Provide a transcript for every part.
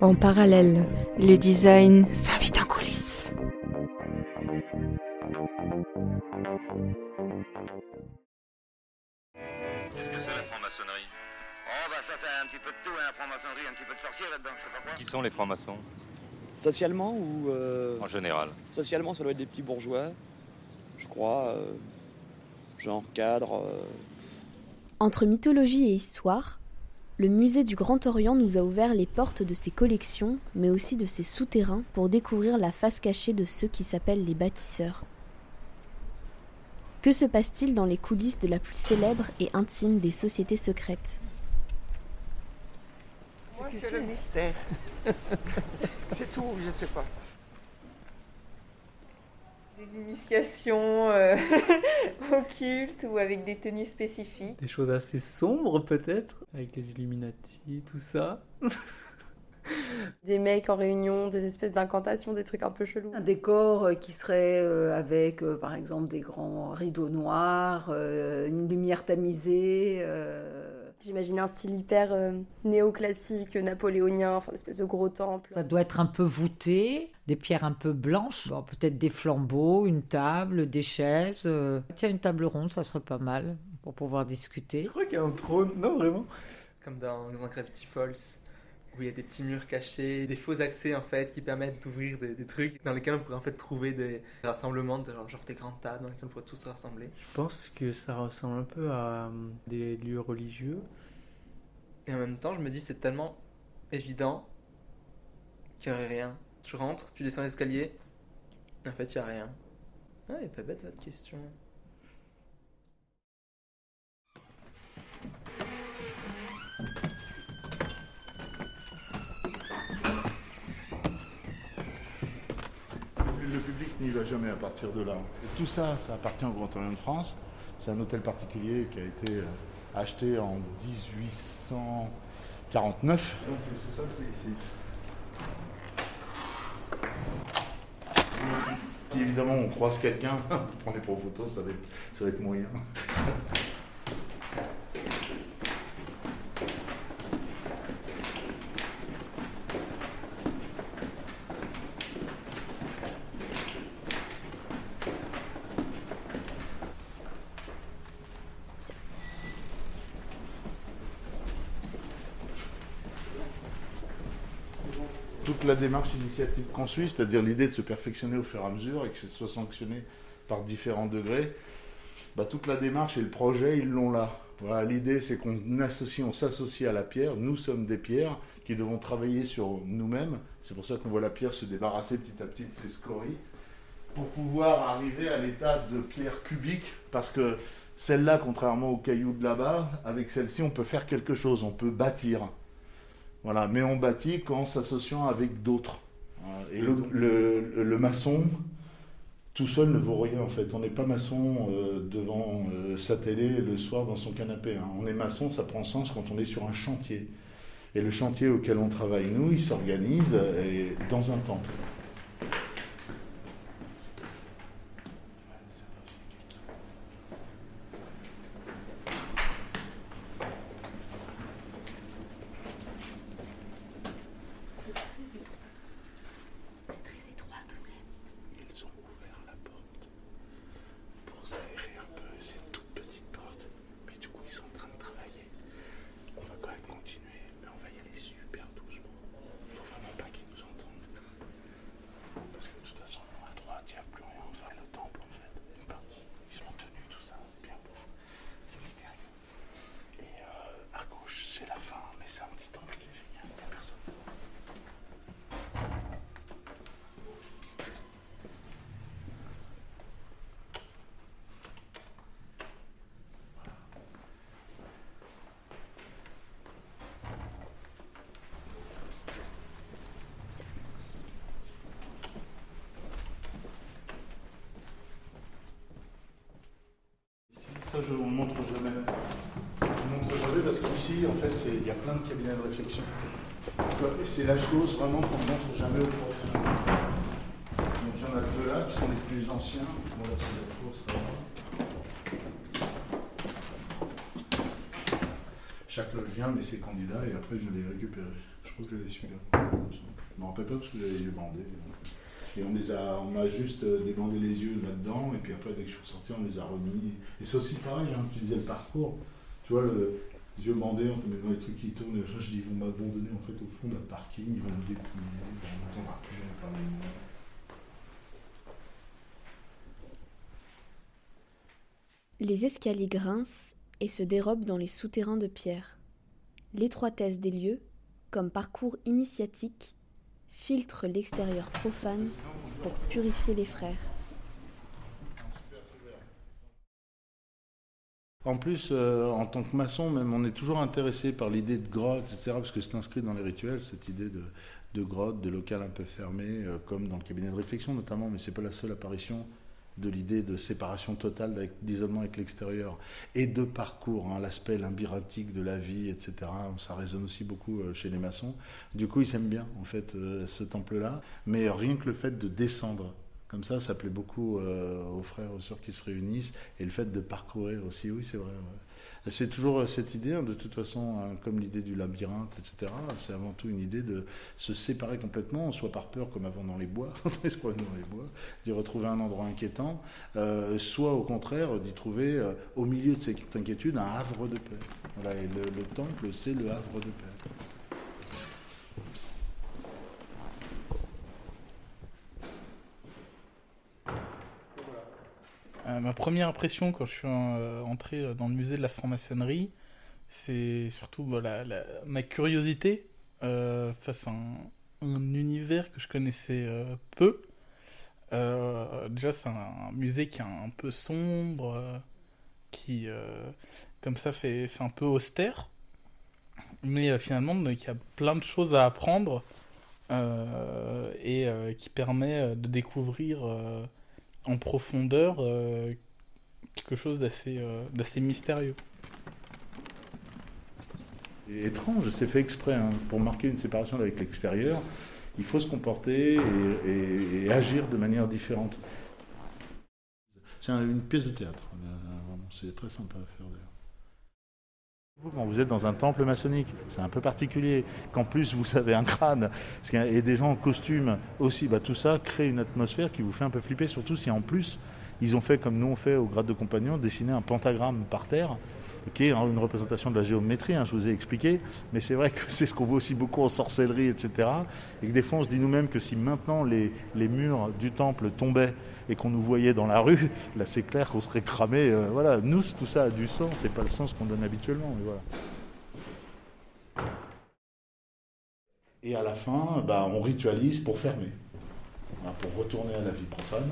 En parallèle, le design s'invite en coulisses. Qu'est-ce que c'est la franc-maçonnerie? Oh bah ça c'est un petit peu de tout, hein, la franc-maçonnerie, un petit peu de sorcier là-dedans, je sais pas quoi. Qui sont les francs-maçons? Socialement ou euh, En général. socialement ça doit être des petits bourgeois, je crois, euh, genre cadre. euh. Entre mythologie et histoire, le musée du Grand Orient nous a ouvert les portes de ses collections, mais aussi de ses souterrains pour découvrir la face cachée de ceux qui s'appellent les bâtisseurs. Que se passe-t-il dans les coulisses de la plus célèbre et intime des sociétés secrètes? C'est le mystère. c'est tout, je sais pas. Des initiations euh, occultes ou avec des tenues spécifiques. Des choses assez sombres peut-être, avec les Illuminati, tout ça. Des mecs en réunion, des espèces d'incantations, des trucs un peu chelous. Un décor euh, qui serait euh, avec, euh, par exemple, des grands rideaux noirs, euh, une lumière tamisée. euh, J'imaginais un style hyper euh, néoclassique, napoléonien, enfin une espèce de gros temple. Ça doit être un peu voûté, des pierres un peu blanches, Bon, peut-être des flambeaux, une table, des chaises. euh. Tiens, une table ronde, ça serait pas mal pour pouvoir discuter. Je crois qu'il y a un trône, non vraiment comme dans, dans Gravity Falls, où il y a des petits murs cachés, des faux accès en fait qui permettent d'ouvrir des, des trucs dans lesquels on pourrait en fait trouver des rassemblements, de genre, genre des grandes tables dans lesquelles on pourrait tous se rassembler. Je pense que ça ressemble un peu à euh, des lieux religieux. Et en même temps, je me dis c'est tellement évident qu'il n'y aurait rien. Tu rentres, tu descends l'escalier, en fait il n'y a rien. Ah, elle est pas bête votre question. N'y va jamais à partir de là. Tout ça, ça appartient au Grand Orient de France. C'est un hôtel particulier qui a été euh, acheté en 1849. Donc le sous-sol, c'est ici. Si évidemment on croise quelqu'un, vous prenez pour photo, ça va être, ça va être moyen. toute la démarche initiative qu'on suit, c'est-à-dire l'idée de se perfectionner au fur et à mesure et que ça soit sanctionné par différents degrés, bah, toute la démarche et le projet, ils l'ont là. L'idée, c'est qu'on associe, on s'associe à la pierre. Nous sommes des pierres qui devons travailler sur nous-mêmes. C'est pour ça qu'on voit la pierre se débarrasser petit à petit de ses scories pour pouvoir arriver à l'état de pierre cubique, parce que celle-là, contrairement aux cailloux de là-bas, avec celle-ci, on peut faire quelque chose, on peut bâtir. Voilà, mais on bâtit qu'en s'associant avec d'autres. Et le, le- le maçon, tout seul ne vaut rien en fait. On n'est pas maçon euh, devant euh, sa télé le soir dans son canapé. hein. On est maçon, ça prend sens quand on est sur un chantier. Et le chantier auquel on travaille, nous, il s'organise euh, dans un temple. Ils ont ouvert la porte pour s'aérer un peu. C'est une toute petite porte, mais du coup ils sont en train de travailler. On va quand même continuer, mais on va y aller super doucement. Il faut vraiment pas qu'ils nous entendent. Parce que de toute façon, à droite, il n'y a plus rien. Enfin, le temple en fait, une partie. Ils sont tenus, tout ça, c'est bien beau. C'est mystérieux. Et euh, à gauche, c'est la fin, mais c'est un petit temple qui est génial. Il n'y a personne. Ça, je vous montre jamais. Je vous montre jamais parce qu'ici, en fait, il y a plein de cabinets de réflexion. C'est la chose vraiment qu'on ne montre jamais aux profs. Donc il y en a deux là qui sont les plus anciens. Bon, là, c'est la course. Chaque loge vient, met ses candidats et après vient les récupérer. Je Je crois que j'avais celui-là. Je me rappelle pas parce que j'avais les bandés. Et on les a, on a juste euh, débandé les yeux là-dedans, et puis après, dès que je suis ressorti, on les a remis. Et c'est aussi pareil, hein, tu disais le parcours. Tu vois, le, les yeux bandés, on te met dans les trucs qui tournent, et je dis, ils vont m'abandonner en fait au fond d'un parking, ils vont me dépouiller, on n'entendra plus jamais parler de moi. Les escaliers grincent et se dérobent dans les souterrains de pierre. L'étroitesse des lieux, comme parcours initiatique, filtre l'extérieur profane pour purifier les frères. En plus, euh, en tant que maçon, même, on est toujours intéressé par l'idée de grotte, etc., parce que c'est inscrit dans les rituels, cette idée de, grotte, de local un peu fermé, euh, comme dans le cabinet de réflexion notamment, mais c'est pas la seule apparition de l'idée de séparation totale, d'isolement avec l'extérieur, et de parcours, hein, l'aspect labyrinthique de la vie, etc. Ça résonne aussi beaucoup euh, chez les maçons. Du coup, ils aiment bien, en fait, euh, ce temple-là. Mais rien que le fait de descendre, comme ça, ça plaît beaucoup euh, aux frères, aux sœurs qui se réunissent, et le fait de parcourir aussi, oui, c'est vrai. C'est toujours euh, cette idée, hein, de toute façon, hein, comme l'idée du labyrinthe, etc. C'est avant tout une idée de se séparer complètement, soit par peur, comme avant dans les bois, d'y retrouver un endroit inquiétant, euh, soit au contraire d'y trouver, euh, au milieu de cette inquiétude, un havre de paix. Voilà, et le temple, c'est le havre de paix. Ma première impression quand je suis euh, entré dans le musée de la franc-maçonnerie, c'est surtout voilà, la- ma curiosité euh, face à un, un univers que je connaissais euh, peu. Déjà, c'est un, musée qui est un peu sombre, qui, comme ça, fait, fait un peu austère. Mais finalement, il y a plein de choses à apprendre et qui permet de découvrir en profondeur euh, quelque chose d'assez euh, d'assez mystérieux. Et étrange, c'est fait exprès, hein, pour marquer une séparation avec l'extérieur. Il faut se comporter et, et- et agir de manière différente. C'est un- une pièce de théâtre, euh, vraiment, c'est très sympa à faire d'ailleurs. Quand vous êtes dans un temple maçonnique, c'est un peu particulier. Qu'en plus vous avez un crâne et des gens en costume aussi, bah, tout ça crée une atmosphère qui vous fait un peu flipper, surtout si en plus ils ont fait comme nous on fait au grade de compagnon, dessiner un pentagramme par terre, qui est une représentation de la géométrie, hein, je vous ai expliqué, mais c'est vrai que c'est ce qu'on voit aussi beaucoup en sorcellerie, etc. Et que des fois on se dit nous-mêmes que si maintenant les, les murs du temple tombaient et qu'on nous voyait dans la rue, là c'est clair qu'on serait cramé. euh, voilà, nous tout ça a du sens, c'est pas le sens qu'on donne habituellement. Et à la fin, bah, on ritualise pour fermer, Voilà, pour retourner à la vie profane.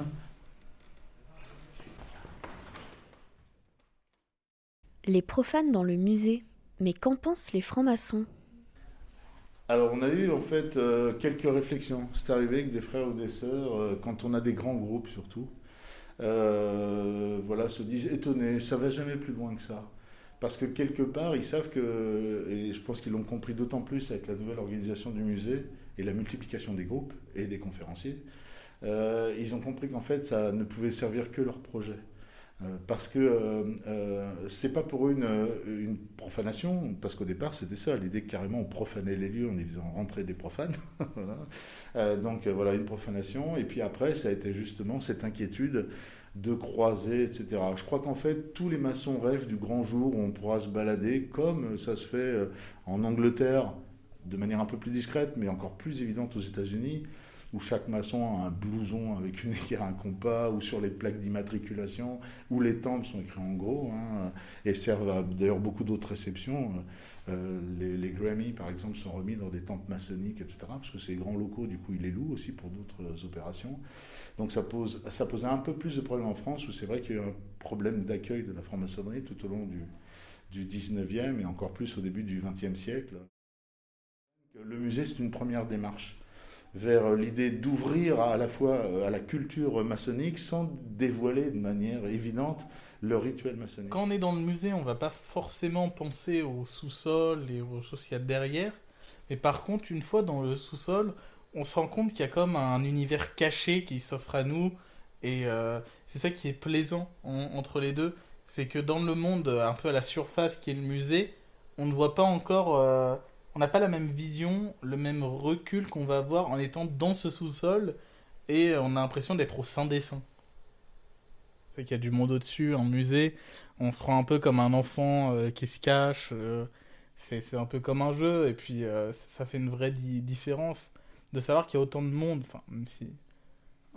Les profanes dans le musée. Mais qu'en pensent les francs-maçons? Alors on a eu en fait euh, quelques réflexions. C'est arrivé que des frères ou des sœurs, euh, quand on a des grands groupes surtout, euh, voilà, se disent étonnés, ça va jamais plus loin que ça. Parce que quelque part, ils savent que, et je pense qu'ils l'ont compris d'autant plus avec la nouvelle organisation du musée et la multiplication des groupes et des conférenciers, ils ont compris qu'en fait, ça ne pouvait servir que leur projet. Euh, parce que euh, euh, c'est pas pour une, euh, une profanation, parce qu'au départ c'était ça, l'idée carrément on profanait les lieux en y faisant rentrer des profanes. Euh, donc voilà, une profanation. Et puis après, ça a été justement cette inquiétude de croiser, etc. Je crois qu'en fait, tous les maçons rêvent du grand jour où on pourra se balader, comme ça se fait en Angleterre, de manière un peu plus discrète, mais encore plus évidente aux États-Unis, où chaque maçon a un blouson avec une équerre, un compas, ou sur les plaques d'immatriculation, où les temples sont écrits en gros, hein, et servent à d'ailleurs beaucoup d'autres réceptions. Euh, les, les Grammy, par exemple, sont remis dans des temples maçonniques, etc., parce que les grands locaux, du coup, ils les louent aussi pour d'autres euh, opérations. Donc ça, pose, ça posait un peu plus de problèmes en France, où c'est vrai qu'il y a eu un problème d'accueil de la franc-maçonnerie tout au long du, du 19e et encore plus au début du 20e siècle. Le musée, c'est une première démarche vers l'idée d'ouvrir à la fois euh, à la culture maçonnique sans dévoiler de manière évidente le rituel maçonnique. Quand on est dans le musée, on va pas forcément penser au sous-sol et aux choses qu'il y a derrière. Mais par contre, une fois dans le sous-sol, on se rend compte qu'il y a comme un univers caché qui s'offre à nous. Et euh, c'est ça qui est plaisant en- entre les deux. C'est que dans le monde un peu à la surface qui est le musée, on ne voit pas encore, euh, on n'a pas la même vision, le même recul qu'on va avoir en étant dans ce sous-sol et on a l'impression d'être au sein des saints. C'est qu'il y a du monde au-dessus, un musée, on se croit un peu comme un enfant euh, qui se cache, euh, c'est un peu comme un jeu, et puis euh, ça fait une vraie différence de savoir qu'il y a autant de monde, enfin, même si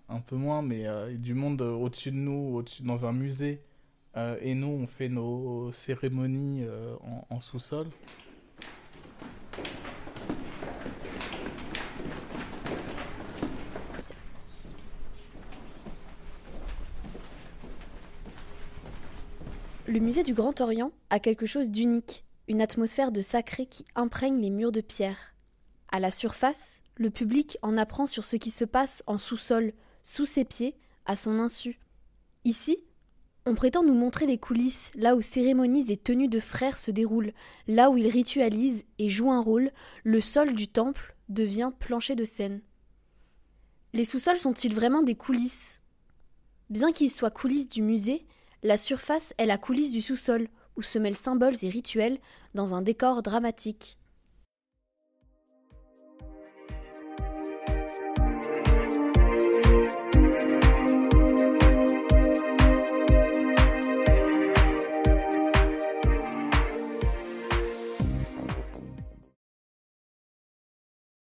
un peu moins, mais du monde au-dessus de nous, au-dessus dans un musée, et nous on fait nos cérémonies en, en sous-sol. Le musée du Grand Orient a quelque chose d'unique, une atmosphère de sacré qui imprègne les murs de pierre. À la surface, le public en apprend sur ce qui se passe en sous-sol, sous ses pieds, à son insu. Ici, on prétend nous montrer les coulisses, là où cérémonies et tenues de frères se déroulent, là où ils ritualisent et jouent un rôle, le sol du temple devient plancher de scène. Les sous-sols sont-ils vraiment des coulisses? Bien qu'ils soient coulisses du musée, la surface est la coulisse du sous-sol, où se mêlent symboles et rituels dans un décor dramatique.